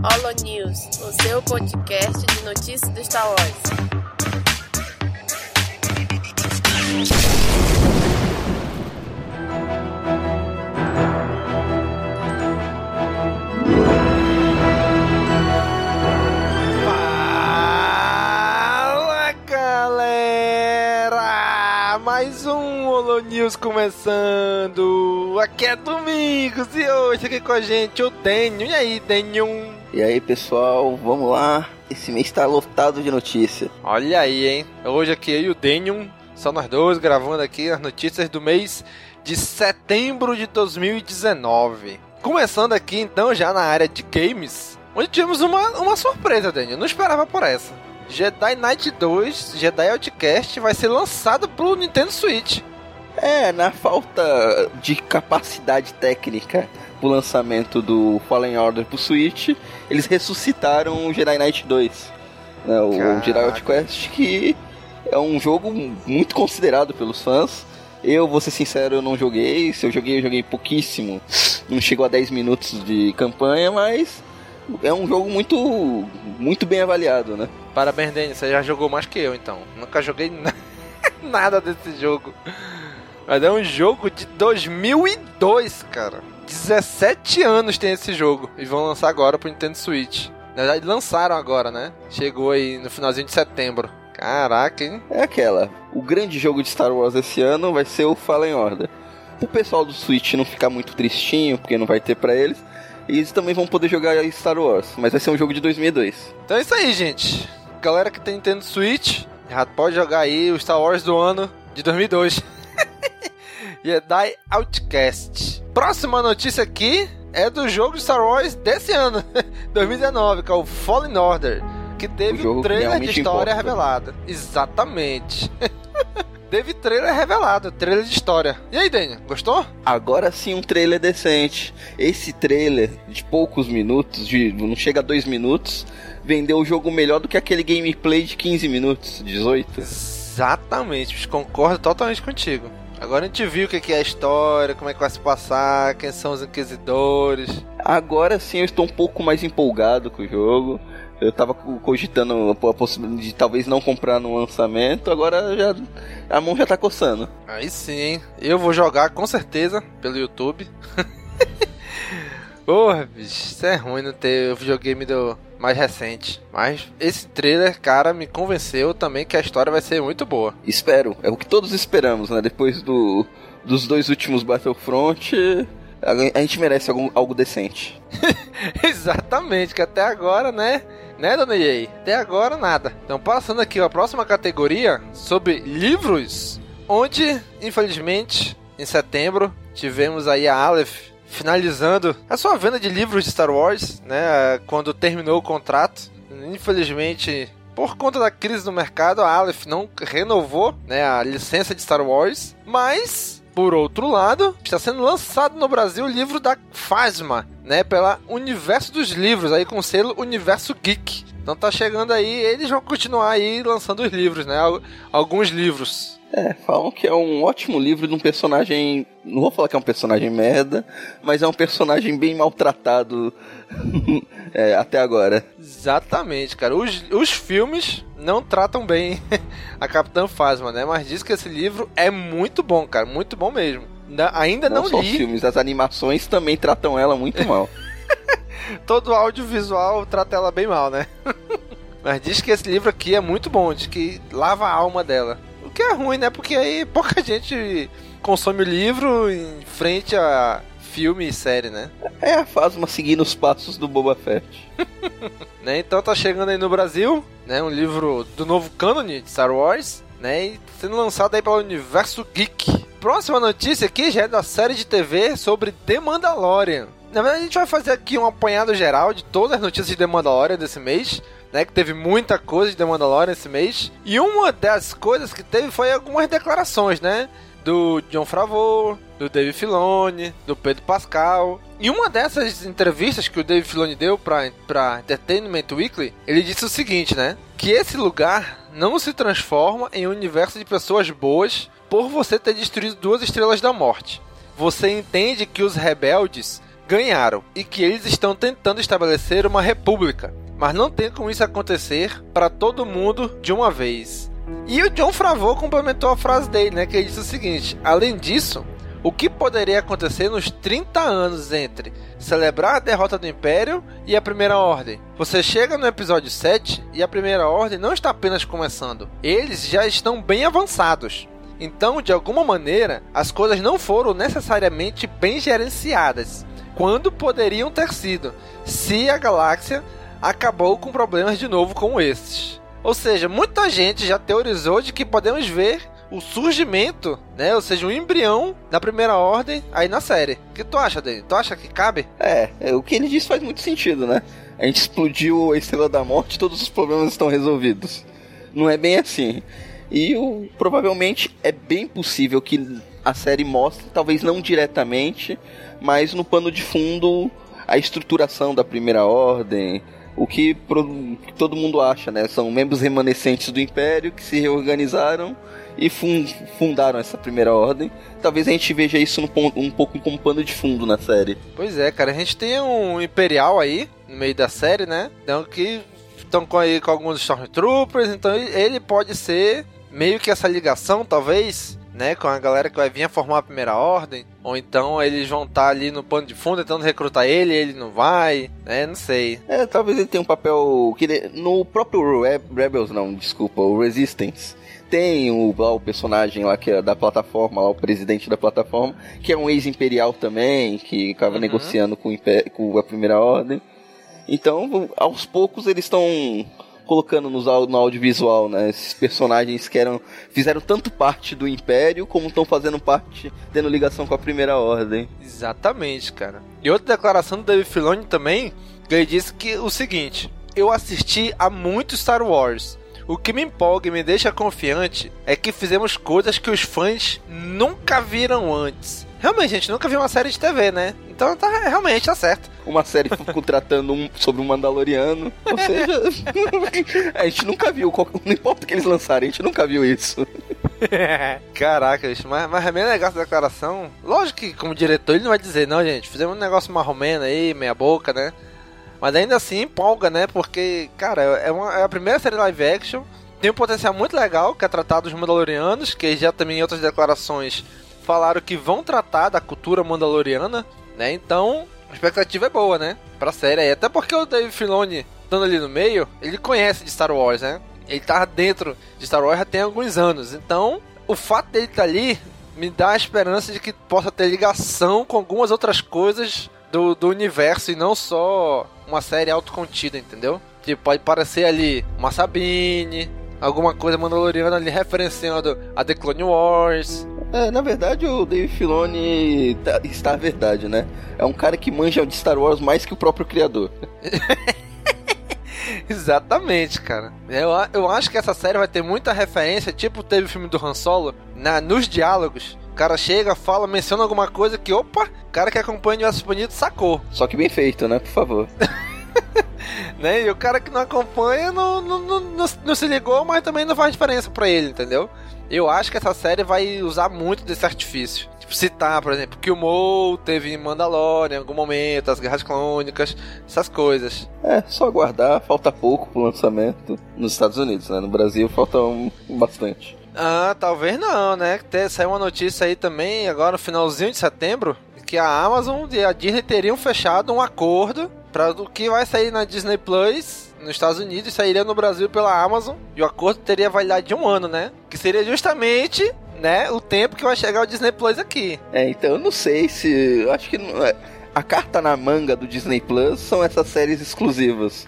Holo News, o seu podcast de notícias do Star. Fala galera! Mais um Holo News começando! Aqui é Domingos e hoje aqui com a gente o Denho. E aí, Denho? E aí, pessoal, vamos lá. Esse mês tá lotado de notícia. Olha aí, hein? Hoje aqui eu e o Denho, só nós dois gravando aqui as notícias do mês de setembro de 2019. Começando aqui então já na área de games, onde tivemos uma, uma surpresa, Daniel. Não esperava por essa. Jedi Knight 2, Jedi Outcast, vai ser lançado pro Nintendo Switch. É, na falta de capacidade técnica pro lançamento do Fallen Order pro Switch, eles ressuscitaram o Jedi Knight 2. Né, o Caraca. Jedi Outcast, que é um jogo muito considerado pelos fãs. Eu, vou ser sincero, eu não joguei. Se eu joguei, eu joguei pouquíssimo. Não chegou a 10 minutos de campanha, mas é um jogo muito, muito bem avaliado, né? Parabéns, Daniel, você já jogou mais que eu então. Nunca joguei na- nada desse jogo. Mas é um jogo de 2002, cara. 17 anos tem esse jogo. E vão lançar agora pro Nintendo Switch. Na verdade, lançaram agora, né? Chegou aí no finalzinho de setembro. Caraca, hein? É aquela. O grande jogo de Star Wars esse ano vai ser o Fallen Order. O pessoal do Switch não ficar muito tristinho, porque não vai ter pra eles. Eles também vão poder jogar Star Wars, mas vai ser um jogo de 2002. Então é isso aí, gente. Galera que tem Nintendo Switch, já pode jogar aí o Star Wars do ano de 2002. Jedi Outcast. Próxima notícia aqui é do jogo de Star Wars desse ano, 2019, que é o Fallen Order, que teve um trailer de história importa. revelado. Exatamente. teve trailer revelado, trailer de história. E aí, Daniel, gostou? Agora sim um trailer decente. Esse trailer de poucos minutos, de não chega a dois minutos, vendeu o jogo melhor do que aquele gameplay de 15 minutos, 18. Exatamente, concordo totalmente contigo. Agora a gente viu o que é a história, como é que vai se passar, quem são os inquisidores. Agora sim eu estou um pouco mais empolgado com o jogo. Eu tava co- cogitando a possibilidade de talvez não comprar no lançamento, agora já a mão já tá coçando. Aí sim, eu vou jogar com certeza pelo YouTube. Porra, bicho, isso é ruim não ter o videogame do mais recente. Mas esse trailer, cara, me convenceu também que a história vai ser muito boa. Espero, é o que todos esperamos, né? Depois do, dos dois últimos Battlefront, a, a gente merece algum, algo decente. Exatamente, que até agora, né? Né, dona EA? Até agora nada. Então, passando aqui a próxima categoria sobre livros, onde, infelizmente, em setembro, tivemos aí a Aleph finalizando a sua venda de livros de Star Wars, né? Quando terminou o contrato. Infelizmente, por conta da crise no mercado, a Aleph não renovou né, a licença de Star Wars, mas por outro lado, está sendo lançado no Brasil o livro da Phasma, né, pela Universo dos Livros, aí com o selo Universo Geek. Então tá chegando aí, eles vão continuar aí lançando os livros, né, al- alguns livros. É, falam que é um ótimo livro de um personagem. Não vou falar que é um personagem merda, mas é um personagem bem maltratado é, até agora. Exatamente, cara. Os, os filmes não tratam bem a Capitã Phasma, né, mas diz que esse livro é muito bom, cara, muito bom mesmo. Ainda Não, não, só os li, filmes, as animações também tratam ela muito mal. todo audiovisual trata ela bem mal, né? Mas diz que esse livro aqui é muito bom, diz que lava a alma dela. Que é ruim, né? Porque aí pouca gente consome o livro em frente a filme e série, né? é a Fasma seguindo os passos do Boba Fett. né? Então tá chegando aí no Brasil, né? Um livro do novo cânone de Star Wars, né? E sendo lançado aí pelo Universo Geek. Próxima notícia aqui já é da série de TV sobre The Mandalorian. Na verdade, a gente vai fazer aqui um apanhado geral de todas as notícias de The Mandalorian desse mês. Né, que teve muita coisa de The Mandalorian esse mês. E uma das coisas que teve foi algumas declarações, né? Do John Favreau, do Dave Filoni, do Pedro Pascal. E uma dessas entrevistas que o Dave Filoni deu pra, pra Entertainment Weekly, ele disse o seguinte, né? Que esse lugar não se transforma em um universo de pessoas boas por você ter destruído duas estrelas da morte. Você entende que os rebeldes ganharam e que eles estão tentando estabelecer uma república, mas não tem como isso acontecer para todo mundo de uma vez. E o John Favreau complementou a frase dele, né, que ele disse o seguinte: além disso, o que poderia acontecer nos 30 anos entre celebrar a derrota do Império e a Primeira Ordem? Você chega no episódio 7 e a Primeira Ordem não está apenas começando, eles já estão bem avançados. Então, de alguma maneira, as coisas não foram necessariamente bem gerenciadas, quando poderiam ter sido, se a galáxia acabou com problemas de novo como esses. Ou seja, muita gente já teorizou de que podemos ver o surgimento, né? Ou seja, o embrião da primeira ordem aí na série. O que tu acha, Dani? Tu acha que cabe? É, é, o que ele disse faz muito sentido, né? A gente explodiu a Estrela da Morte todos os problemas estão resolvidos. Não é bem assim. E o, provavelmente é bem possível que a série mostre, talvez não diretamente, mas no pano de fundo, a estruturação da Primeira Ordem, o que, todo mundo acha, né? São membros remanescentes do Império que se reorganizaram e fundaram essa primeira ordem. Talvez a gente veja isso no, um pouco como pano de fundo na série. Pois é, cara, a gente tem um Imperial aí no meio da série, né? Então que estão com aí com alguns Stormtroopers, então ele pode ser meio que essa ligação, talvez, né, com a galera que vai vir a formar a primeira ordem, ou então eles vão estar tá ali no pano de fundo tentando recrutar ele, ele não vai, né, não sei. É, talvez ele tenha um papel que no próprio Rebels não, desculpa, o Resistance tem o, lá, o personagem lá que é da plataforma, lá, o presidente da plataforma, que é um ex-imperial também, que estava uhum. negociando com, com, a Primeira Ordem. Então, aos poucos eles estão colocando no audiovisual, né? Esses personagens que eram, fizeram tanto parte do Império, como estão fazendo parte, tendo ligação com a Primeira Ordem. Exatamente, cara. E outra declaração do David Filoni também, ele disse que o seguinte: eu assisti a muito Star Wars o que me empolga e me deixa confiante é que fizemos coisas que os fãs nunca viram antes. Realmente, a gente nunca viu uma série de TV, né? Então tá, realmente tá certo. Uma série tratando um, sobre um Mandaloriano. Ou seja, a gente nunca viu. Não importa o que eles lançarem, a gente nunca viu isso. Caraca, mas, mas é meio negócio da declaração. Lógico que, como diretor, ele não vai dizer, não, gente, fizemos um negócio marromeno aí, meia boca, né? Mas ainda assim empolga, né? Porque, cara, é, uma, é a primeira série live action. Tem um potencial muito legal, que é tratar dos Mandalorianos, que já também em outras declarações falaram que vão tratar da cultura mandaloriana, né? Então, a expectativa é boa, né? Pra série aí. Até porque o Dave Filoni, estando ali no meio, ele conhece de Star Wars, né? Ele tá dentro de Star Wars já tem alguns anos. Então, o fato dele estar tá ali me dá a esperança de que possa ter ligação com algumas outras coisas do, do universo e não só uma série autocontida, entendeu? Tipo, pode parecer ali uma Sabine, alguma coisa mandaloriana ali referenciando a The Clone Wars. É, na verdade o Dave Filoni tá, está a verdade, né? É um cara que manja de Star Wars mais que o próprio criador. Exatamente, cara. Eu, eu acho que essa série vai ter muita referência, tipo teve o filme do Han Solo, na, nos diálogos cara chega, fala, menciona alguma coisa que, opa, o cara que acompanha o Universo Bonito sacou. Só que bem feito, né? Por favor. né? E o cara que não acompanha não, não, não, não, não se ligou, mas também não faz diferença para ele, entendeu? Eu acho que essa série vai usar muito desse artifício. Tipo, citar, por exemplo, que o Mo teve em Mandalorian em algum momento, as Guerras Clônicas, essas coisas. É, só aguardar, falta pouco pro lançamento nos Estados Unidos, né? No Brasil falta um, bastante. Ah, talvez não, né? Saiu uma notícia aí também, agora no finalzinho de setembro, que a Amazon e a Disney teriam fechado um acordo para o que vai sair na Disney Plus nos Estados Unidos sairia no Brasil pela Amazon e o acordo teria validade de um ano, né? Que seria justamente né, o tempo que vai chegar o Disney Plus aqui. É, então eu não sei se. Acho que não, é, a carta na manga do Disney Plus são essas séries exclusivas.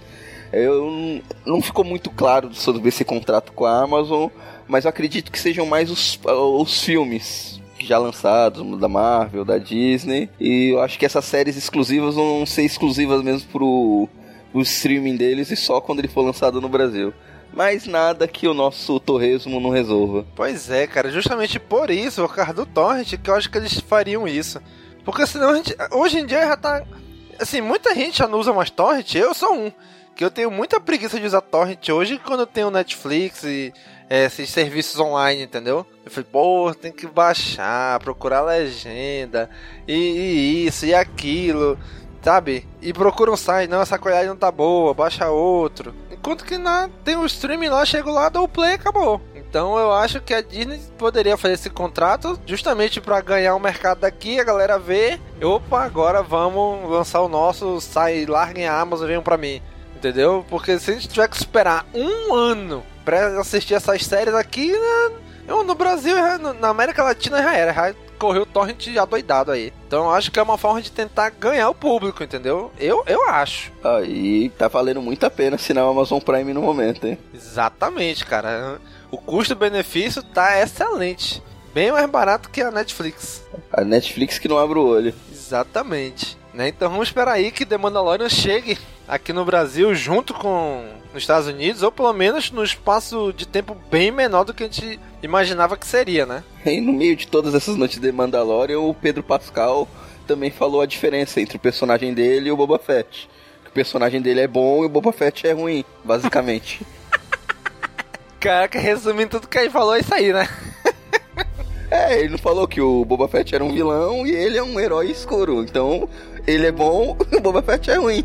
Eu não ficou muito claro sobre esse contrato com a Amazon, mas eu acredito que sejam mais os, os filmes já lançados, da Marvel, da Disney. E eu acho que essas séries exclusivas vão ser exclusivas mesmo pro, pro streaming deles e só quando ele for lançado no Brasil. Mas nada que o nosso torresmo não resolva. Pois é, cara, justamente por isso, por causa do Torrent, que eu acho que eles fariam isso. Porque senão a gente. Hoje em dia já tá. Assim, muita gente já não usa mais Torrent, eu sou um que eu tenho muita preguiça de usar torrent hoje quando eu tenho Netflix e é, esses serviços online, entendeu? Eu falei, pô, tem que baixar, procurar legenda, e, e isso, e aquilo, sabe? E procura um site, não, essa qualidade não tá boa, baixa outro. Enquanto que na, tem o um streaming lá, chego lá, dou o play acabou. Então eu acho que a Disney poderia fazer esse contrato justamente para ganhar o um mercado daqui, a galera vê, opa, agora vamos lançar o nosso, sai, larguem a Amazon, venham para mim. Entendeu? Porque se a gente tiver que esperar um ano pra assistir essas séries aqui, né? Eu, no Brasil, na América Latina já era, já correu o torrent adoidado aí. Então eu acho que é uma forma de tentar ganhar o público, entendeu? Eu, eu acho. Aí tá valendo muito a pena assinar o Amazon Prime no momento, hein? Exatamente, cara. O custo-benefício tá excelente. Bem mais barato que a Netflix. A Netflix que não abre o olho. Exatamente. Né? Então vamos esperar aí que The Mandalorian chegue aqui no Brasil junto com nos Estados Unidos, ou pelo menos no espaço de tempo bem menor do que a gente imaginava que seria, né? E no meio de todas essas notícias de Mandalorian, o Pedro Pascal também falou a diferença entre o personagem dele e o Boba Fett. Que o personagem dele é bom e o Boba Fett é ruim, basicamente. Caraca, resumindo tudo que ele falou, é isso aí, né? É, ele não falou que o Boba Fett era um vilão e ele é um herói escuro. Então, ele é bom e o Boba Fett é ruim.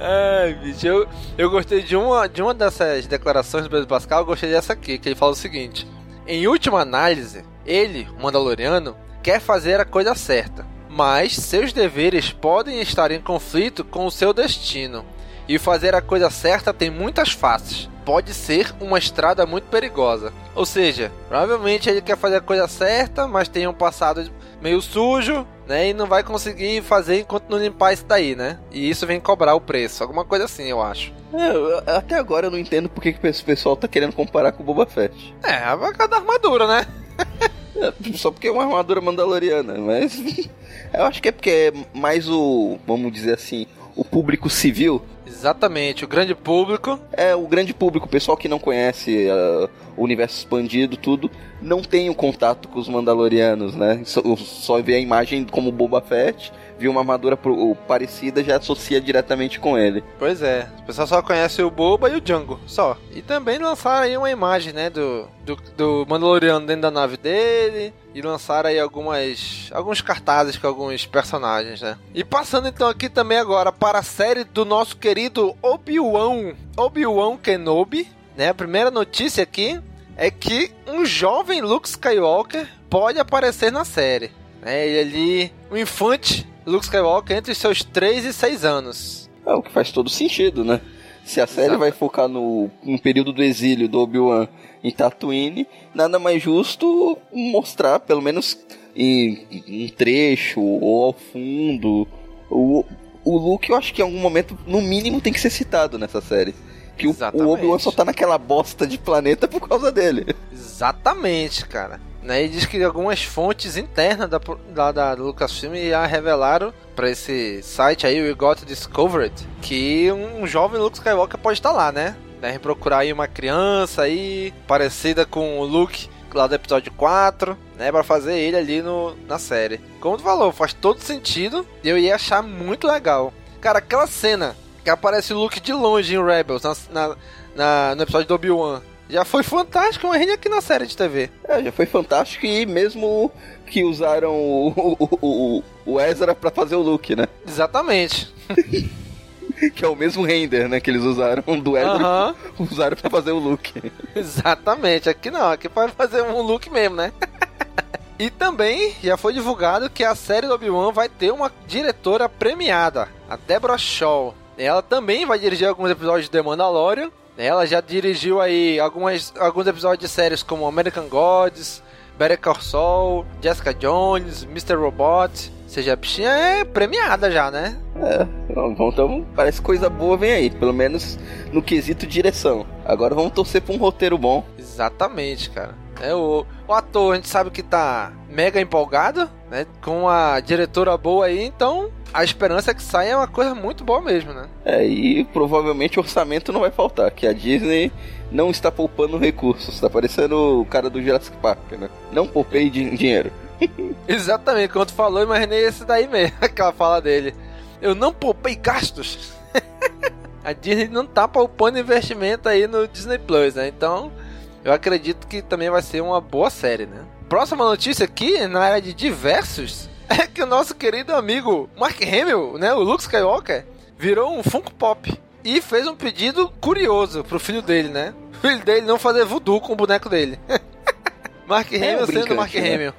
Ai, bicho, eu, eu gostei de uma, de uma dessas declarações do Pedro Pascal, eu gostei dessa aqui, que ele fala o seguinte: Em última análise, ele, o Mandaloriano, quer fazer a coisa certa, mas seus deveres podem estar em conflito com o seu destino. E fazer a coisa certa tem muitas faces. Pode ser uma estrada muito perigosa. Ou seja, provavelmente ele quer fazer a coisa certa, mas tem um passado meio sujo, né? E não vai conseguir fazer enquanto não limpar isso daí, né? E isso vem cobrar o preço. Alguma coisa assim, eu acho. É, até agora eu não entendo por que, que esse pessoal tá querendo comparar com o Boba Fett. É, a vaca da armadura, né? é, só porque é uma armadura mandaloriana, mas. eu acho que é porque é mais o. Vamos dizer assim. O público civil Exatamente, o grande público. É, o grande público, o pessoal que não conhece uh, o universo expandido, tudo, não tem o contato com os Mandalorianos, né? Só, só vê a imagem como Boba Fett, viu uma armadura parecida, já associa diretamente com ele. Pois é, o pessoal só conhece o Boba e o Django, só. E também lançaram aí uma imagem, né, do, do, do Mandaloriano dentro da nave dele, e lançaram aí algumas alguns cartazes com alguns personagens, né? E passando então aqui também agora para a série do nosso querido Obi-Wan, Obi-Wan Kenobi, né? A primeira notícia aqui é que um jovem Luke Skywalker pode aparecer na série. Né? Ele ali, o infante Luke Skywalker entre seus 3 e 6 anos. É o que faz todo sentido, né? Se a série Exato. vai focar no, no período do exílio do Obi-Wan em Tatooine, nada mais justo mostrar, pelo menos em um trecho ou ao fundo, o, o Luke, eu acho que em algum momento, no mínimo, tem que ser citado nessa série. Que Exatamente. o Obi-Wan só tá naquela bosta de planeta por causa dele. Exatamente, cara. Né, e diz que algumas fontes internas da, da, da Lucasfilm já revelaram para esse site aí, o Got Discovered, que um jovem Luke Skywalker pode estar lá, né? Devem procurar aí uma criança aí, parecida com o Luke lá do episódio 4, né, para fazer ele ali no, na série. Como tu falou, faz todo sentido e eu ia achar muito legal. Cara, aquela cena que aparece o Luke de longe em Rebels, na, na, na no episódio do Obi-Wan, já foi fantástico, imagina aqui na série de TV. É, já foi fantástico e mesmo que usaram o, o, o, o Ezra pra fazer o look, né? Exatamente. que é o mesmo render, né? Que eles usaram do Ezra, uh -huh. usaram pra fazer o look. Exatamente, aqui não, aqui pode fazer um look mesmo, né? E também já foi divulgado que a série do Obi-Wan vai ter uma diretora premiada, a Deborah Shaw. Ela também vai dirigir alguns episódios de The Mandalorian ela já dirigiu aí algumas, alguns episódios de séries como American Gods, Better Call Saul, Jessica Jones, Mr. Robot. Ou seja, a bichinha é premiada já, né? É, então parece coisa boa vem aí, pelo menos no quesito direção. Agora vamos torcer pra um roteiro bom. Exatamente, cara. É, o, o ator, a gente sabe que tá mega empolgado, né? Com a diretora boa aí, então a esperança é que saia uma coisa muito boa mesmo, né? É, e provavelmente o orçamento não vai faltar, que a Disney não está poupando recursos, está parecendo o cara do Jurassic Park, né? Não poupei dinheiro. Exatamente, tu falou, imaginei esse daí mesmo, aquela fala dele. Eu não poupei gastos. a Disney não tá poupando investimento aí no Disney Plus, né? Então, eu acredito que também vai ser uma boa série, né? Próxima notícia aqui, na área de diversos, é que o nosso querido amigo Mark Hamill, né, o Luke Skywalker, virou um Funko Pop e fez um pedido curioso pro filho dele, né? O filho dele não fazer voodoo com o boneco dele. Mark É um Hamill sendo brincante, Mark né? Hamill.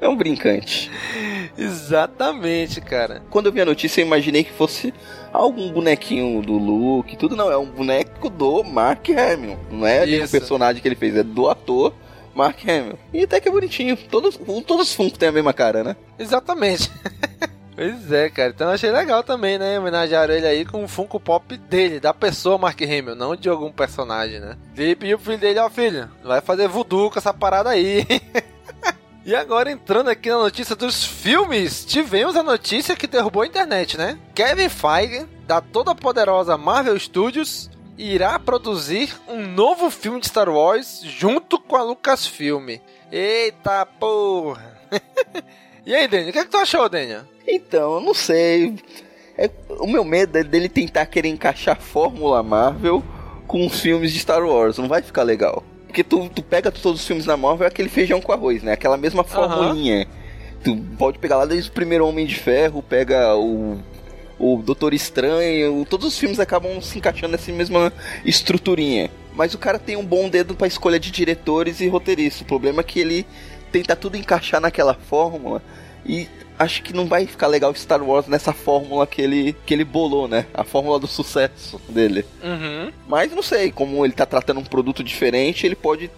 É um brincante. Exatamente, cara. Quando eu vi a notícia, eu imaginei que fosse algum bonequinho do Luke, tudo não, é um boneco do Mark Hamill. Não é de um personagem que ele fez, é do ator Mark Hamill. E até que é bonitinho. Todos, todos os Funko têm a mesma cara, né? Exatamente. pois é, cara. Então eu achei legal também, né? Homenagearam ele aí com um Funko Pop dele, da pessoa Mark Hamill, não de algum personagem, né? Ele pediu pro filho dele, ó filho, vai fazer voodoo com essa parada aí. E agora entrando aqui na notícia dos filmes, tivemos a notícia que derrubou a internet, né? Kevin Feige, da toda poderosa Marvel Studios, irá produzir um novo filme de Star Wars junto com a Lucasfilm. Eita porra! e aí, Daniel, o que, é que tu achou, Daniel? Então, eu não sei. É, o meu medo é dele tentar querer encaixar a Fórmula Marvel com os filmes de Star Wars. Não vai ficar legal. Porque tu, tu pega todos os filmes da Marvel, é aquele feijão com arroz, né? Aquela mesma formulinha. Tu pode pegar lá desde o primeiro Homem de Ferro, pega o, o Doutor Estranho, todos os filmes acabam se encaixando nessa mesma estruturinha. Mas o cara tem um bom dedo pra escolha de diretores e roteiristas. O problema é que ele tenta tudo encaixar naquela fórmula e acho que não vai ficar legal Star Wars nessa fórmula que ele, que ele bolou, né? A fórmula do sucesso dele. Uhum. Mas não sei, como ele tá tratando um produto diferente, ele pode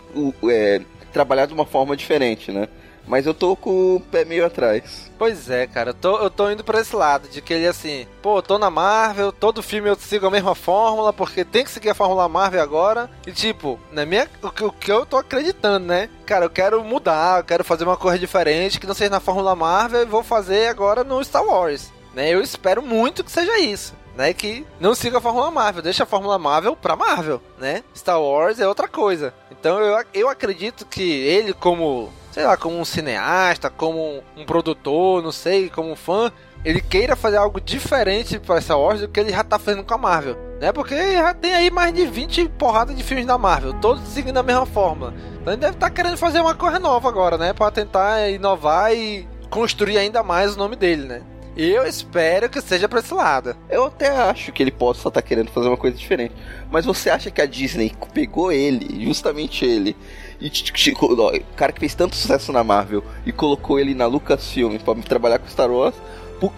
é, trabalhar de uma forma diferente, né? Mas eu tô com o pé meio atrás. Pois é, cara, eu tô, eu tô indo pra esse lado, de que ele assim, pô, tô na Marvel, todo filme eu sigo a mesma fórmula, porque tem que seguir a fórmula Marvel agora. E tipo, na minha, o, que- o que eu tô acreditando, né? Cara, eu quero mudar, eu quero fazer uma coisa diferente, que não seja na fórmula Marvel, e vou fazer agora no Star Wars. Né? Eu espero muito que seja isso. Né, que não siga a Fórmula Marvel, deixa a Fórmula Marvel pra Marvel, né? Star Wars é outra coisa. Então eu, eu acredito que ele, como, sei lá, como um cineasta, como um, produtor, não sei, como um fã, ele queira fazer algo diferente para Star Wars do que ele já tá fazendo com a Marvel, né? Porque já tem aí mais de 20 porradas de filmes da Marvel, todos seguindo a mesma forma. Então ele deve estar querendo fazer uma coisa nova agora, né? Para tentar inovar e construir ainda mais o nome dele, né? Eu espero que seja pra esse lado. Eu até acho que ele possa estar querendo fazer uma coisa diferente. Mas você acha que a Disney pegou ele, justamente ele, e o cara que fez tanto sucesso na Marvel e colocou ele na Lucasfilm pra trabalhar com Star Wars?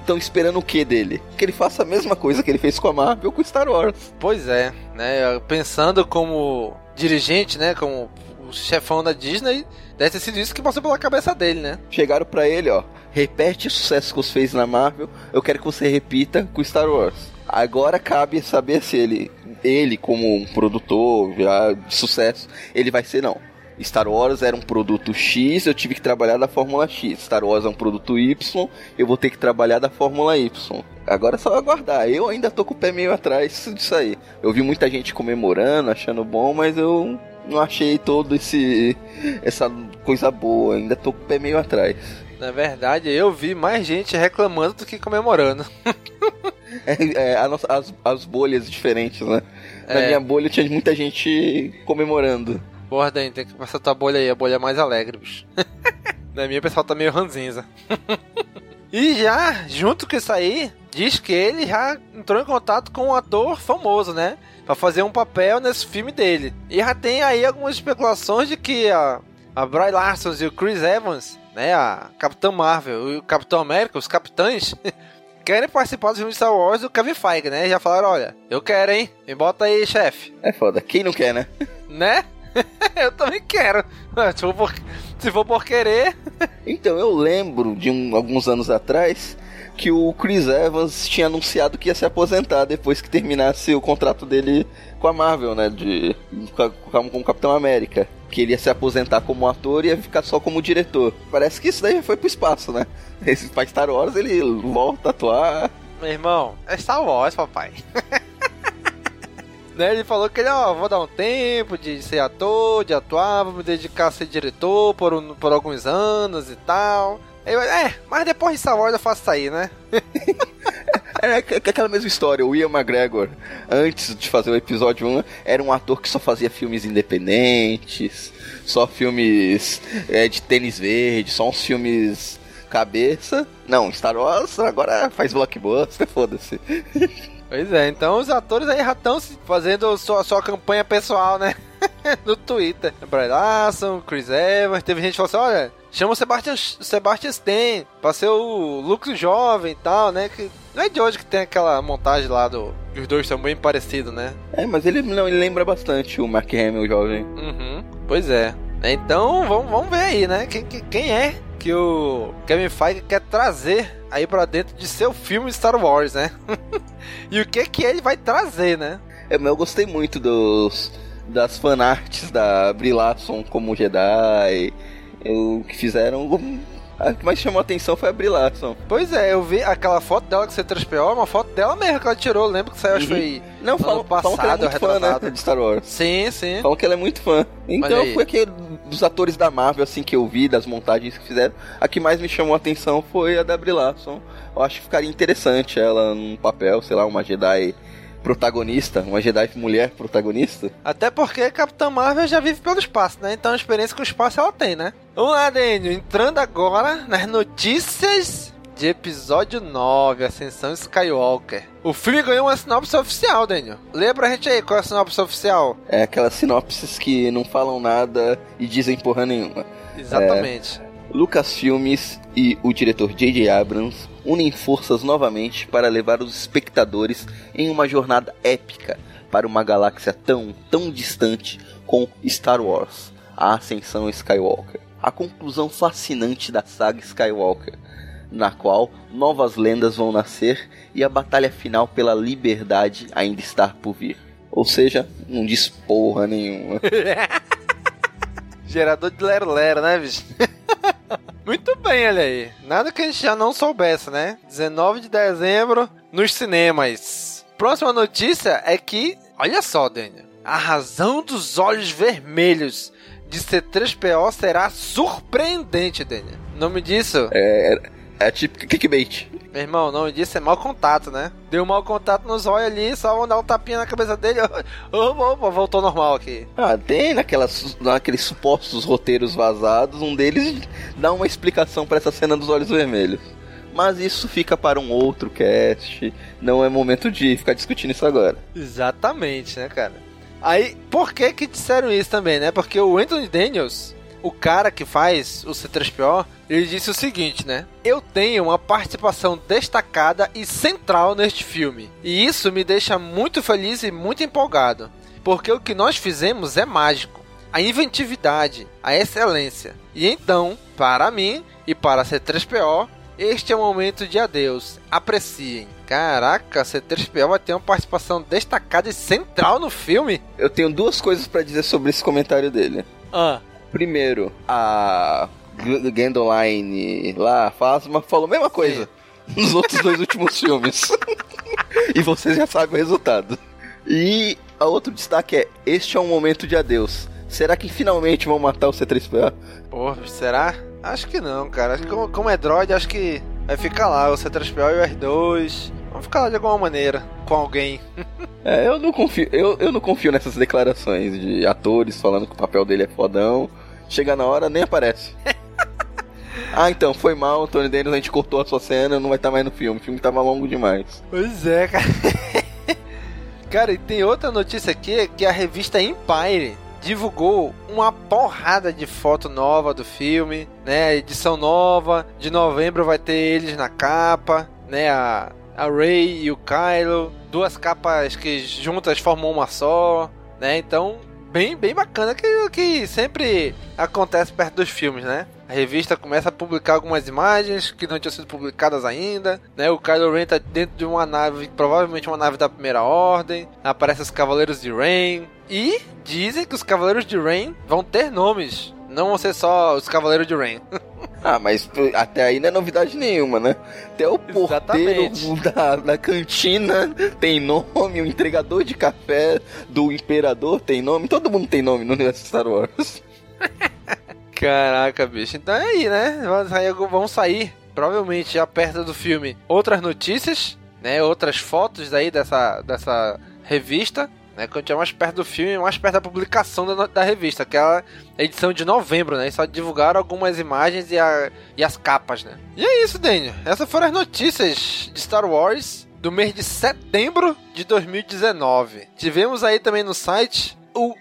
Estão esperando o que dele? Que ele faça a mesma coisa que ele fez com a Marvel com Star Wars. Pois é, né? Pensando como dirigente, né? Como o chefão da Disney, deve ter sido isso que passou pela cabeça dele, né? Chegaram pra ele, ó. Repete o sucesso que você fez na Marvel. Eu quero que você repita com Star Wars. Agora cabe saber se ele, ele como um produtor já de sucesso, ele vai ser não. Star Wars era um produto X, eu tive que trabalhar da Fórmula X. Star Wars é um produto Y, eu vou ter que trabalhar da Fórmula Y. Agora é só aguardar. Eu ainda tô com o pé meio atrás disso aí. Eu vi muita gente comemorando, achando bom, mas eu não achei todo esse essa coisa boa. Ainda tô com o pé meio atrás. Na verdade, eu vi mais gente reclamando do que comemorando. É, é, nossa- as, as bolhas diferentes, né? Na É. minha bolha tinha muita gente comemorando. Porra, Dan, tem que passar tua bolha aí, a bolha mais alegre, bicho. Na minha, o pessoal tá meio ranzinza. e já, junto com isso aí, diz que ele já entrou em contato com um ator famoso, né? Pra fazer um papel nesse filme dele. E já tem aí algumas especulações de que a, a Bry Larson e o Chris Evans, né? A Capitã Marvel e o Capitão América, os capitães, querem participar do filme de Star Wars do Kevin Feige, né? Já falaram, olha, eu quero, hein? Me bota aí, chefe É foda. Quem não quer, né? né? eu também quero. Se for por, se for por querer. Então, eu lembro de um- alguns anos atrás que o Chris Evans tinha anunciado que ia se aposentar depois que terminasse o contrato dele com a Marvel, né? De, com, a- com o Capitão América. Que ele ia se aposentar como ator e ia ficar só como diretor. Parece que isso daí já foi pro espaço, né? Esse pra Star Wars ele volta a atuar. Meu irmão, é Star Wars, papai. né? Ele falou que ele, ó, vou dar um tempo de ser ator, de atuar, vou me dedicar a ser diretor por, um- por alguns anos e tal. Eu, é, mas depois de Star Wars eu faço aí, né? É aquela mesma história, o Ian McGregor, antes de fazer o episódio 1, era um ator que só fazia filmes independentes, só filmes é, de tênis verde, só uns filmes cabeça. Não, Star Wars agora faz blockbuster, foda-se. Pois é, então os atores aí já estão fazendo sua, sua campanha pessoal, né? no Twitter. Brian Larson, Chris Evans, teve gente que falou assim, olha, chama o Sebastian, Sebastian Stan pra ser o Luke jovem e tal, né? Que não é de hoje que tem aquela montagem lá do... Os dois são bem parecidos, né? É, mas ele não ele lembra bastante o Mark Hamill jovem. Uhum, pois é. Então, vamos, vamos ver aí, né? Quem, quem é que o Kevin Feige quer trazer aí para dentro de seu filme Star Wars, né? e o que que ele vai trazer, né? Eu, eu gostei muito dos das fanarts da Brie Larson como Jedi, o que fizeram a que mais chamou a atenção foi a Brie Larson. Pois é, eu vi aquela foto dela que você 3 po uma foto dela mesmo que ela tirou. Lembro que saiu, uhum. acho que foi. Não, falam, passado, falam que ela é muito fã, né, de Star Wars. Sim, sim. Falam que ela é muito fã. Então foi aquele dos atores da Marvel, assim, que eu vi, das montagens que fizeram. A que mais me chamou a atenção foi a da Brie Larson. Eu acho que ficaria interessante ela num papel, sei lá, uma Jedi protagonista, uma Jedi mulher protagonista. Até porque Capitã Marvel já vive pelo espaço, né? Então a experiência com o espaço ela tem, né? Vamos lá, Daniel, entrando agora nas notícias de episódio 9, Ascensão Skywalker. O filme ganhou uma sinopse oficial, Daniel. Lê pra gente aí qual é a sinopse oficial. É aquelas sinopses que não falam nada e dizem porra nenhuma. Exatamente. É, Lucas Filmes e o diretor J.J. Abrams unem forças novamente para levar os espectadores em uma jornada épica para uma galáxia tão, tão distante com Star Wars, a Ascensão Skywalker. A conclusão fascinante da saga Skywalker, na qual novas lendas vão nascer e a batalha final pela liberdade ainda está por vir. Ou seja, não diz porra nenhuma. Gerador de lero-lero, né, bicho? Muito bem, olha aí. Nada que a gente já não soubesse, né? 19 de dezembro nos cinemas. Próxima notícia é que, olha só, Daniel. A razão dos olhos vermelhos de C3PO será surpreendente, Daniel. O nome disso? É, é tipo clickbait. Meu irmão, o nome disso é mau contato, né? Deu mau contato nos olhos ali, só vão dar um tapinha na cabeça dele. Opa, opa, voltou normal aqui. Ah, tem naquelas, naqueles supostos roteiros vazados, um deles dá uma explicação para essa cena dos olhos vermelhos. Mas isso fica para um outro cast. Não é momento de ficar discutindo isso agora. Exatamente, né, cara? Aí, por que que disseram isso também, né? Porque o Anthony Daniels, o cara que faz o C3PO, ele disse o seguinte, né? Eu tenho uma participação destacada e central neste filme. E isso me deixa muito feliz e muito empolgado. Porque o que nós fizemos é mágico. A inventividade, a excelência. E então, para mim e para C3PO, este é o momento de adeus. Apreciem. Caraca, C3PO vai ter uma participação destacada e central no filme? Eu tenho duas coisas para dizer sobre esse comentário dele. Ah. Primeiro, a Gwendoline lá, Fasma, falou a mesma coisa Sim. nos outros dois últimos filmes. e você já sabe o resultado. E a outro destaque é: este é um momento de adeus. Será que finalmente vão matar o C3PO? Porra, será? Acho que não, cara. Acho que como, como é droid, acho que vai ficar lá o C3PO e o R2. Vão ficar lá de alguma maneira, com alguém. é, eu não confio, eu, eu não confio nessas declarações de atores falando que o papel dele é fodão. Chega na hora, nem aparece. ah, então, foi mal, Tony Daniels, a gente cortou a sua cena, não vai estar mais no filme. O filme tava longo demais. Pois é, cara. cara, e tem outra notícia aqui, que a revista Empire divulgou uma porrada de foto nova do filme, né? Edição nova, de novembro vai ter eles na capa, né? A, a Ray e o Kylo, duas capas que juntas formam uma só, né? Então, bem, bem bacana que, que sempre acontece perto dos filmes, né? A revista começa a publicar algumas imagens que não tinham sido publicadas ainda, né? O Kylo Ren tá dentro de uma nave, provavelmente uma nave da Primeira Ordem. Aparecem os Cavaleiros de Rain. E dizem que os Cavaleiros de Rain vão ter nomes. Não vão ser só os Cavaleiros de Rain. Ah, mas até aí não é novidade nenhuma, né? Até o porteiro da, da cantina tem nome, o entregador de café do imperador tem nome, todo mundo tem nome no universo Star Wars. Caraca, bicho. Então é aí, né? Vão sair, provavelmente já perto do filme, outras notícias, né? Outras fotos aí dessa, dessa revista. Né, quando tiver mais perto do filme, mais perto da publicação da, da revista, aquela edição de novembro, né? só divulgaram algumas imagens e, a, e as capas, né? E é isso, Daniel. Essas foram as notícias de Star Wars do mês de setembro de 2019. Tivemos aí também no site um,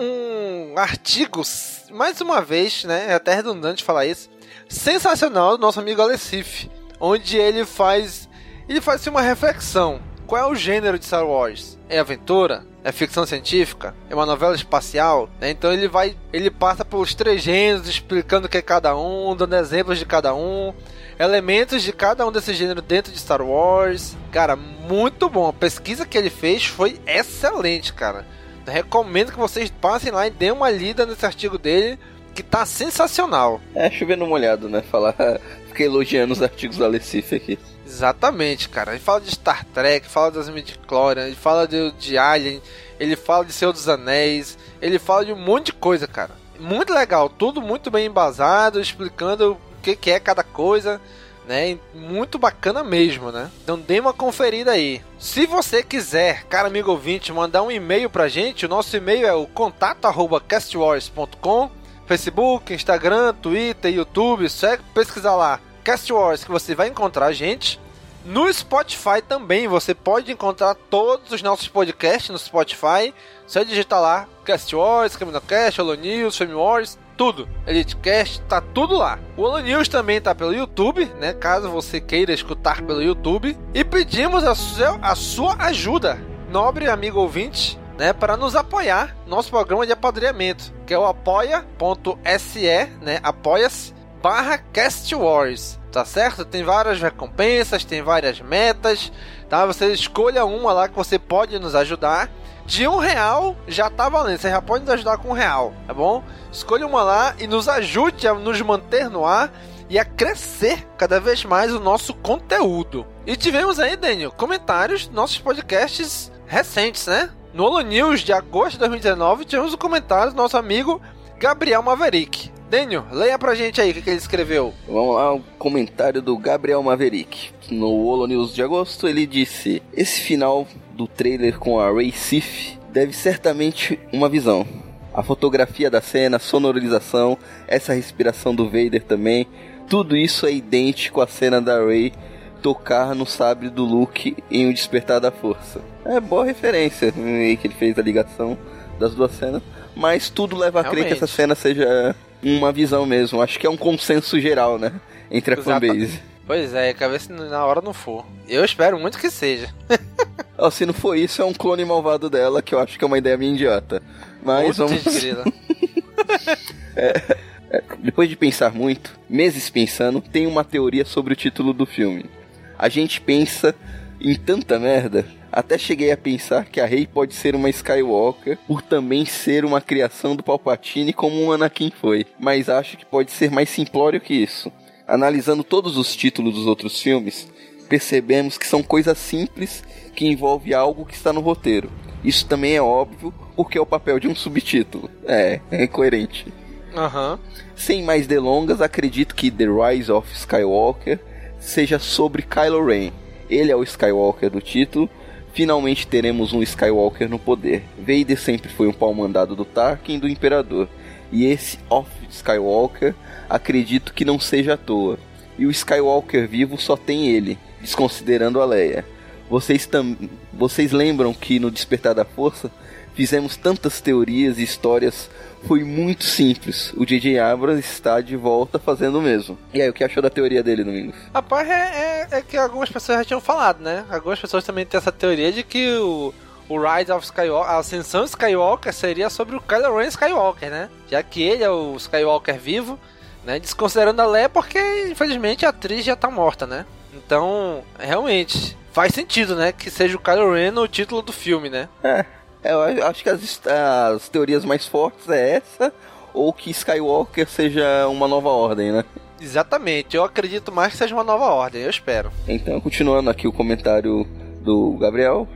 um artigo, mais uma vez, né? É até redundante falar isso. Sensacional do nosso amigo Alecif, onde ele faz. Ele faz assim, uma reflexão. Qual é o gênero de Star Wars? É aventura? É ficção científica? É uma novela espacial? Né? Então ele vai. Ele passa pelos três gêneros, explicando o que é cada um, dando exemplos de cada um elementos de cada um desses gêneros dentro de Star Wars. Cara, muito bom. A pesquisa que ele fez foi excelente, cara. Recomendo que vocês passem lá e dêem uma lida nesse artigo dele, que tá sensacional. É, chovendo molhado, né? Falar. Fiquei elogiando os artigos da Lecife aqui. Exatamente, cara. Ele fala de Star Trek, fala das Midichlorians, ele fala de, de Alien, ele fala de Senhor dos Anéis, ele fala de um monte de coisa, cara. Muito legal, tudo muito bem embasado, explicando o que, que é cada coisa né? Muito bacana mesmo, né? Então dê uma conferida aí. Se você quiser, cara amigo ouvinte, mandar um e-mail pra gente, o nosso e-mail é o contato@castwars.com, Facebook, Instagram, Twitter, YouTube, só pesquisar lá Cast Wars que você vai encontrar a gente. No Spotify também, você pode encontrar todos os nossos podcasts no Spotify. Só digitar lá Cast Wars, Caminocast, Holo News, Fame Wars, tudo. EliteCast, tá tudo lá. O Holo News também tá pelo YouTube, né? Caso você queira escutar pelo YouTube. E pedimos a, seu, a sua ajuda, nobre amigo ouvinte, né? Para nos apoiar nosso programa de apadrinhamento, que é o apoia.se, né? Apoia-se barra Cast Wars, tá certo? Tem várias recompensas, tem várias metas, tá? Você escolha uma lá que você pode nos ajudar de um real já tá valendo. Você já pode nos ajudar com um real, tá bom? Escolha uma lá e nos ajude a nos manter no ar e a crescer cada vez mais o nosso conteúdo. E tivemos aí, Daniel, comentários nossos podcasts recentes, né? No Holo News de agosto de 2019, tivemos o um comentário do nosso amigo Gabriel Maverick. Daniel, leia pra gente aí o que, que ele escreveu. Vamos lá, um comentário do Gabriel Maverick. No Holo News de agosto, ele disse: Esse final do trailer com a Ray Sif deve certamente uma visão. A fotografia da cena, a sonorização, essa respiração do Vader também, tudo isso é idêntico à cena da Ray tocar no sabre do Luke em O Despertar da Força. É boa referência que ele fez a ligação das duas cenas, mas tudo leva a Realmente. crer que essa cena seja uma visão mesmo. Acho que é um consenso geral, né? Entre a Exato. fanbase. Pois é, cabeça na hora não for. Eu espero muito que seja. oh, se não for isso, é um clone malvado dela, que eu acho que é uma ideia meio idiota. Mas vamos. é, é, depois de pensar muito, meses pensando, tem uma teoria sobre o título do filme. A gente pensa em tanta merda até cheguei a pensar que a Rey pode ser uma Skywalker por também ser uma criação do Palpatine como o Anakin foi, mas acho que pode ser mais simplório que isso. Analisando todos os títulos dos outros filmes, percebemos que são coisas simples que envolvem algo que está no roteiro. Isso também é óbvio, porque é o papel de um subtítulo. É, é coerente. Uhum. Sem mais delongas, acredito que The Rise of Skywalker seja sobre Kylo Ren. Ele é o Skywalker do título finalmente teremos um Skywalker no poder. Vader sempre foi um pau mandado do Tarkin e do Imperador. E esse Off Skywalker acredito que não seja à toa. E o Skywalker vivo só tem ele, desconsiderando a Leia. Vocês, tam... Vocês lembram que no Despertar da Força fizemos tantas teorias e histórias foi muito simples. O DJ Abrams está de volta fazendo o mesmo. E aí, o que achou da teoria dele, Domingos? Rapaz, é, é, é que algumas pessoas já tinham falado, né? Algumas pessoas também têm essa teoria de que o, o Rise of Skywalker, a ascensão Skywalker seria sobre o Kylo Ren Skywalker, né? Já que ele é o Skywalker vivo, né? Desconsiderando a Leia porque, infelizmente, a atriz já tá morta, né? Então, realmente, faz sentido, né? Que seja o Kylo Ren no título do filme, né? É, eu acho que as, as teorias mais fortes é essa, ou que Skywalker seja uma nova ordem, né? Exatamente, eu acredito mais que seja uma nova ordem, eu espero. Então, continuando aqui o comentário do Gabriel.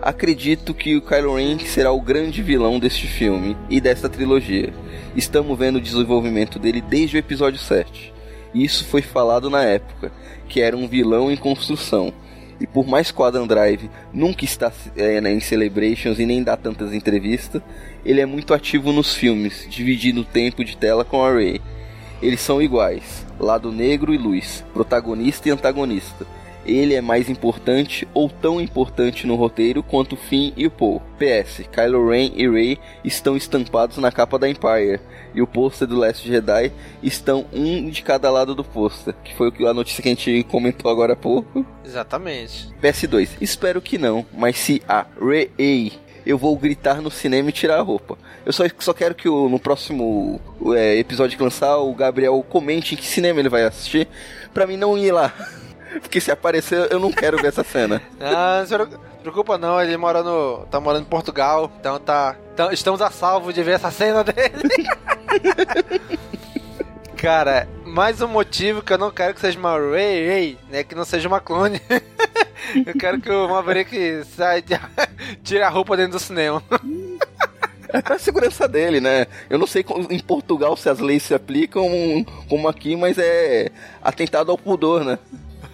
Acredito que o Kylo Ren será o grande vilão deste filme e desta trilogia. Estamos vendo o desenvolvimento dele desde o episódio 7. Isso foi falado na época, que era um vilão em construção. E por mais que o Adam Drive nunca está é, em Celebrations e nem dá tantas entrevistas, ele é muito ativo nos filmes, dividindo o tempo de tela com a Ray. Eles são iguais, lado negro e luz, protagonista e antagonista. Ele é mais importante ou tão importante no roteiro quanto Finn e o Poe. PS, Kylo Ren e Rey estão estampados na capa da Empire e o pôster do Last Jedi estão um de cada lado do pôster, que foi a notícia que a gente comentou agora há pouco. Exatamente. PS2, espero que não, mas se a Rey eu vou gritar no cinema e tirar a roupa. Eu só, só quero que o, no próximo é, episódio que lançar, o Gabriel comente em que cinema ele vai assistir, pra mim não ir lá. Porque se aparecer, eu não quero ver essa cena. Ah, não se preocupa não, ele mora no. tá morando em Portugal, então tá. Então, estamos a salvo de ver essa cena dele. Cara, mais um motivo que eu não quero que seja uma Ray Ray, né? Que não seja uma clone. eu quero que o Maverick saia de... tire a roupa dentro do cinema. É pra segurança dele, né? Eu não sei em Portugal se as leis se aplicam como aqui, mas é atentado ao pudor, né?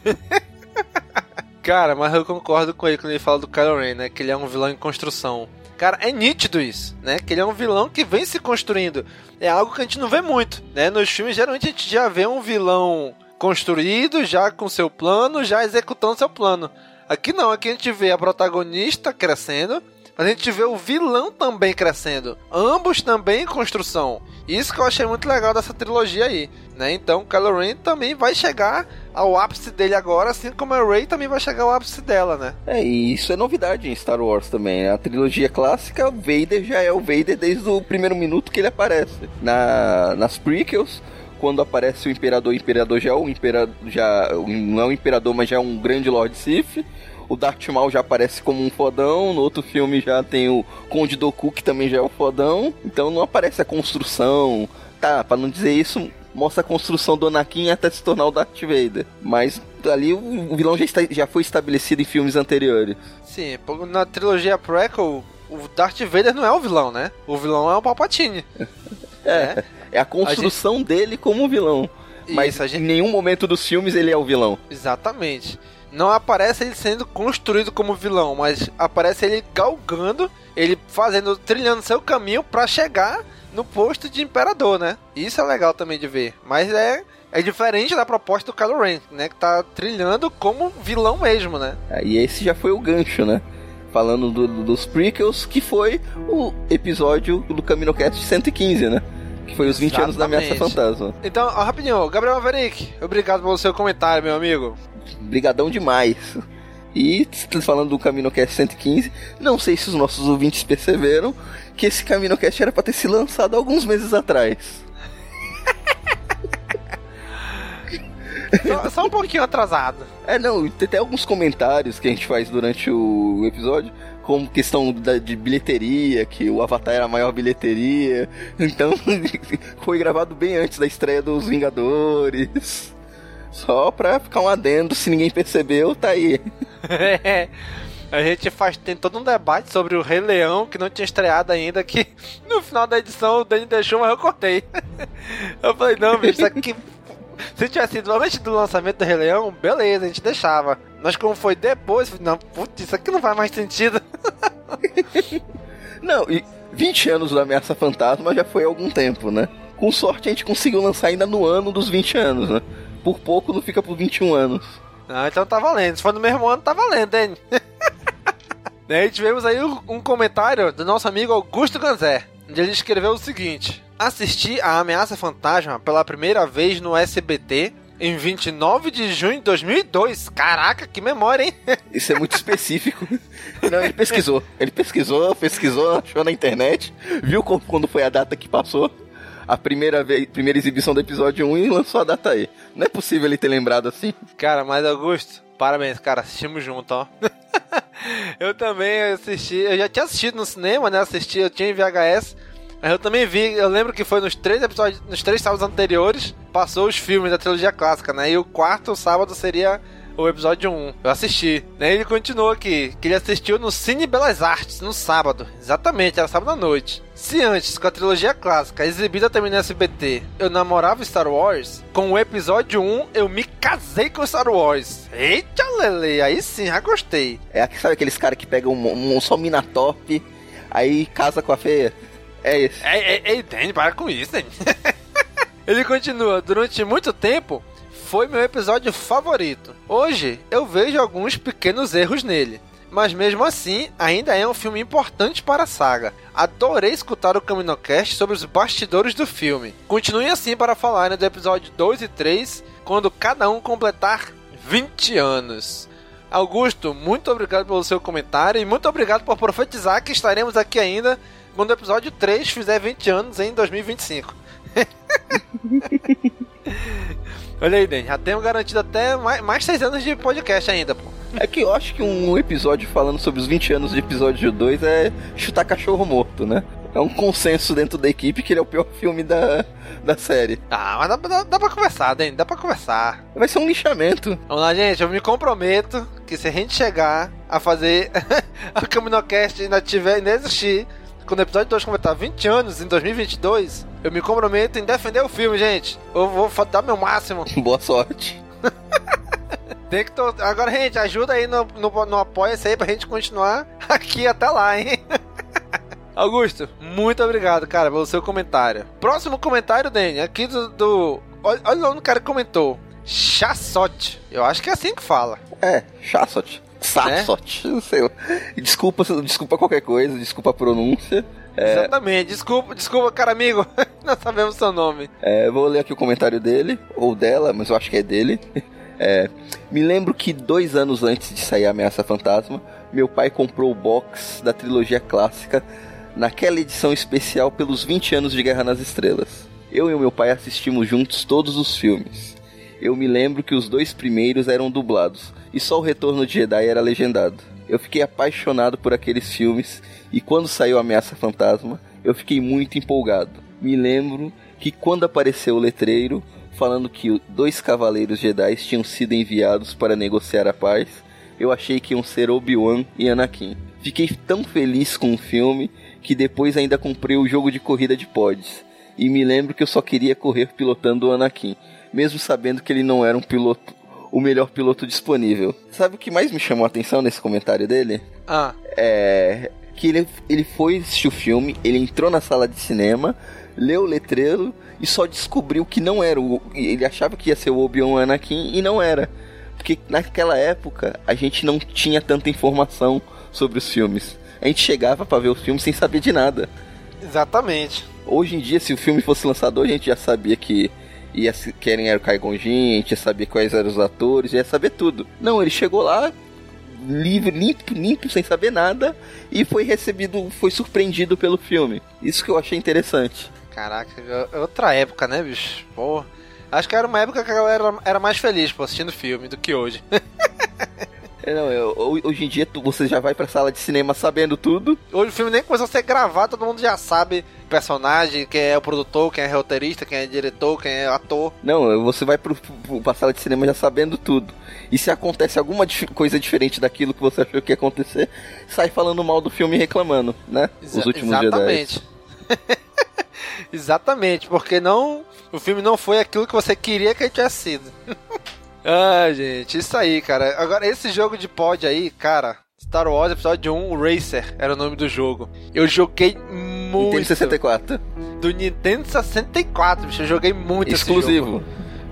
Cara, mas eu concordo com ele quando ele fala do Kylo Ren, né? Que ele é um vilão em construção. Cara, é nítido isso, né? Que ele é um vilão que vem se construindo. É algo que a gente não vê muito, né? Nos filmes, geralmente a gente já vê um vilão construído, já com seu plano, já executando seu plano. Aqui não, aqui a gente vê a protagonista crescendo, mas a gente vê o vilão também crescendo. Ambos também em construção. Isso que eu achei muito legal dessa trilogia aí, né? Então, Kylo Ren também vai chegar ao ápice dele agora, assim como a Rey também vai chegar ao ápice dela, né? É, e isso é novidade em Star Wars também. A trilogia clássica, o Vader já é o Vader desde o primeiro minuto que ele aparece. Na, nas prequels, quando aparece o Imperador, o Imperador já é um Imperador, já não é um Imperador, mas já é um grande Lord Sith. O Darth Maul já aparece como um fodão, no outro filme já tem o Conde Doku, que também já é o fodão. Então não aparece a construção, tá, para não dizer isso, mostra a construção do Anakin até se tornar o Darth Vader. Mas ali o vilão já, está, já foi estabelecido em filmes anteriores. Sim, na trilogia prequel, o Darth Vader não é o vilão, né? O vilão é o Palpatine. é, é a construção a gente... dele como vilão. Mas Isso, gente... em nenhum momento dos filmes ele é o vilão. Exatamente. Não aparece ele sendo construído como vilão, mas aparece ele galgando, ele fazendo, trilhando seu caminho para chegar no posto de imperador, né? Isso é legal também de ver. Mas é é diferente da proposta do Kylo Ren, né? Que tá trilhando como vilão mesmo, né? É, e esse já foi o gancho, né? Falando do, do, dos prequels, que foi o episódio do CaminoCast 115, né? Que foi os 20 Exatamente. anos da Ameaça Fantasma. Então, ó, rapidinho, Gabriel Maverick, obrigado pelo seu comentário, meu amigo. Obrigadão demais. E falando do CaminoCast 115, não sei se os nossos ouvintes perceberam que esse CaminoCast era para ter se lançado alguns meses atrás. só, só, um pouquinho atrasado. É, não, tem até alguns comentários que a gente faz durante o episódio, como questão da, de bilheteria, que o Avatar era a maior bilheteria. Então, foi gravado bem antes da estreia dos Vingadores. Só pra ficar um adendo, se ninguém percebeu, tá aí. É. A gente faz, tem todo um debate sobre o Rei Leão que não tinha estreado ainda, que no final da edição o Dani deixou, mas eu cortei. Eu falei, não, bicho, isso aqui. Se tivesse sido antes do lançamento do Rei Leão, beleza, a gente deixava. Mas como foi depois, não, putz, isso aqui não faz mais sentido. Não, e 20 anos da Ameaça Fantasma já foi algum tempo, né? Com sorte a gente conseguiu lançar ainda no ano dos 20 anos, né? Por pouco não fica por 21 anos. Ah, então tá valendo. Se for no mesmo ano, tá valendo, hein? Daí tivemos aí um comentário do nosso amigo Augusto Ganzé, onde ele escreveu o seguinte: Assisti a Ameaça Fantasma pela primeira vez no SBT em 29 de junho de 2002. Caraca, que memória, hein? Isso é muito específico. Não, ele pesquisou. Ele pesquisou, pesquisou, achou na internet, viu quando foi a data que passou a primeira, vez, primeira exibição do episódio 1 e lançou a data aí. Não é possível ele ter lembrado assim. Cara, mas Augusto, parabéns, cara. Assistimos junto, ó. eu também assisti, eu já tinha assistido no cinema, né? Assisti, eu tinha em VHS. Mas eu também vi, eu lembro que foi nos três episódios, nos três sábados anteriores, passou os filmes da trilogia clássica, né? E o quarto sábado seria o episódio 1. Eu assisti. Né? Ele continuou aqui, que ele assistiu no Cine Belas Artes, no sábado. Exatamente, era sábado à noite. Se antes, com a trilogia clássica, exibida também no SBT, eu namorava Star Wars, com o episódio 1 eu me casei com Star Wars. Eita, Lele, aí sim, já gostei. É, sabe aqueles caras que pegam um, um só mina top, aí casa com a feia? É isso. É, é, é, Danny, para com isso, Danny. Ele continua, durante muito tempo, foi meu episódio favorito. Hoje, eu vejo alguns pequenos erros nele mas mesmo assim, ainda é um filme importante para a saga. Adorei escutar o CaminoCast sobre os bastidores do filme. Continue assim para falar né, do episódio 2 e 3, quando cada um completar 20 anos. Augusto, muito obrigado pelo seu comentário e muito obrigado por profetizar que estaremos aqui ainda quando o episódio 3 fizer 20 anos em 2025. Olha aí, Dan, já temos garantido até mais, mais 6 anos de podcast ainda, pô. É que eu acho que um episódio falando sobre os 20 anos de episódio 2 é chutar cachorro morto, né? É um consenso dentro da equipe que ele é o pior filme da, da série. Ah, mas dá, dá, dá pra conversar, Dan, dá pra conversar. Vai ser um lixamento. Vamos lá, gente, eu me comprometo que se a gente chegar a fazer a Caminocast ainda tiver, ainda existir, quando o episódio 2 completar 20 anos em 2022, eu me comprometo em defender o filme, gente. Eu vou dar meu máximo. Boa sorte. Tem que to... Agora, gente, ajuda aí no, no, no apoia-se aí pra gente continuar aqui até lá, hein? Augusto, muito obrigado, cara, pelo seu comentário. Próximo comentário, Dani, aqui do. do... Olha, olha o cara comentou. Chassote. Eu acho que é assim que fala. É, Chassote. Sassot, né? não sei. Desculpa, desculpa qualquer coisa, desculpa a pronúncia. É... Exatamente, desculpa, desculpa, cara amigo, não sabemos seu nome. É, vou ler aqui o comentário dele, ou dela, mas eu acho que é dele. É, me lembro que dois anos antes de sair a Ameaça Fantasma, meu pai comprou o box da trilogia clássica naquela edição especial pelos 20 anos de Guerra nas Estrelas. Eu e o meu pai assistimos juntos todos os filmes. Eu me lembro que os dois primeiros eram dublados e só o Retorno de Jedi era legendado. Eu fiquei apaixonado por aqueles filmes e quando saiu Ameaça Fantasma, eu fiquei muito empolgado. Me lembro que quando apareceu o letreiro, falando que dois cavaleiros Jedi tinham sido enviados para negociar a paz, eu achei que iam ser Obi-Wan e Anakin. Fiquei tão feliz com o filme que depois ainda comprei o jogo de corrida de pods. E me lembro que eu só queria correr pilotando o Anakin, mesmo sabendo que ele não era um piloto, o melhor piloto disponível. Sabe o que mais me chamou a atenção nesse comentário dele? Ah. É que ele, ele foi assistir o filme, ele entrou na sala de cinema, leu o letreiro e só descobriu que não era o. Ele achava que ia ser o Obi-Wan Anakin e não era. Porque naquela época a gente não tinha tanta informação sobre os filmes. A gente chegava para ver o filme sem saber de nada. Exatamente. Hoje em dia, se o filme fosse lançado hoje, a gente já sabia que ia querem era o Kai Gonjin, a gente ia saber quais eram os atores, ia saber tudo. Não, ele chegou lá livre, limpo, limpo, sem saber nada e foi recebido, foi surpreendido pelo filme. Isso que eu achei interessante. Caraca, é outra época, né, bicho? Pô. Acho que era uma época que a galera era mais feliz, pô, assistindo filme do que hoje. É, não, eu, hoje em dia tu, você já vai pra sala de cinema sabendo tudo. Hoje o filme nem começou a ser gravado, todo mundo já sabe personagem, quem é o produtor, quem é roteirista, quem é diretor, quem é ator. Não, você vai pro, pro, pra sala de cinema já sabendo tudo. E se acontece alguma coisa diferente daquilo que você achou que ia acontecer, sai falando mal do filme e reclamando, né? Exa Os últimos Exatamente. Exatamente, porque não. O filme não foi aquilo que você queria que ele tivesse sido. ah, gente, isso aí, cara. Agora, esse jogo de pod aí, cara. Star Wars Episódio 1 Racer era o nome do jogo. Eu joguei muito. Nintendo 64. Do Nintendo 64, bicho. Eu joguei muito Exclusivo.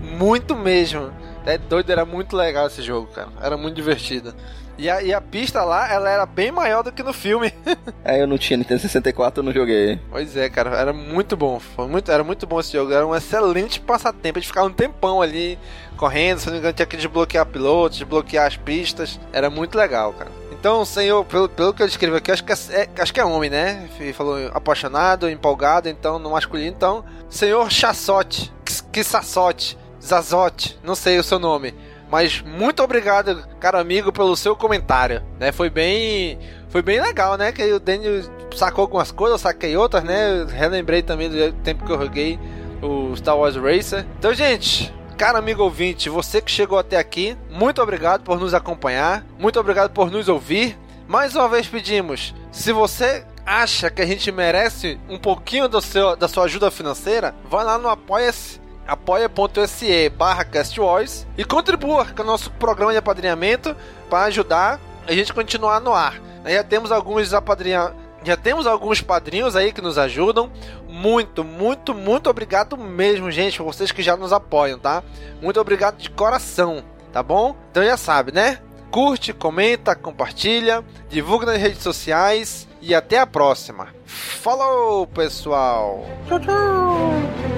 Muito mesmo. É doido, era muito legal esse jogo, cara. Era muito divertido. E a, e a pista lá, ela era bem maior do que no filme. é, eu não tinha Nintendo 64, eu não joguei. Pois é, cara, era muito bom. Foi muito, era muito bom esse jogo. Era um excelente passatempo. A gente ficava um tempão ali correndo, se não me engano, tinha que desbloquear pilotos, desbloquear as pistas. Era muito legal, cara. Então, senhor, pelo, pelo que eu descrevo aqui, acho que é, é, acho que é homem, né? Falou apaixonado, empolgado, então, no masculino. Então, senhor Chassote, Kisassote, Zazote, não sei o seu nome. Mas muito obrigado, caro amigo, pelo seu comentário, né? Foi bem, foi bem legal, né? Que o Daniel sacou algumas coisas, saquei outras, né? Eu relembrei também do tempo que eu joguei o Star Wars Racer. Então, gente, Cara amigo ouvinte, você que chegou até aqui, muito obrigado por nos acompanhar, muito obrigado por nos ouvir. Mais uma vez pedimos, se você acha que a gente merece um pouquinho do seu, da sua ajuda financeira, vai lá no apoia-se apoia.se barra castwars e contribua com o nosso programa de apadrinhamento para ajudar a gente continuar no ar. Já temos alguns apadrinha... já temos alguns padrinhos aí que nos ajudam. Muito, muito, muito obrigado mesmo, gente, vocês que já nos apoiam, tá? Muito obrigado de coração, tá bom? Então já sabe, né? Curte, comenta, compartilha, divulga nas redes sociais e até a próxima. Falou, pessoal! Tchau, tchau!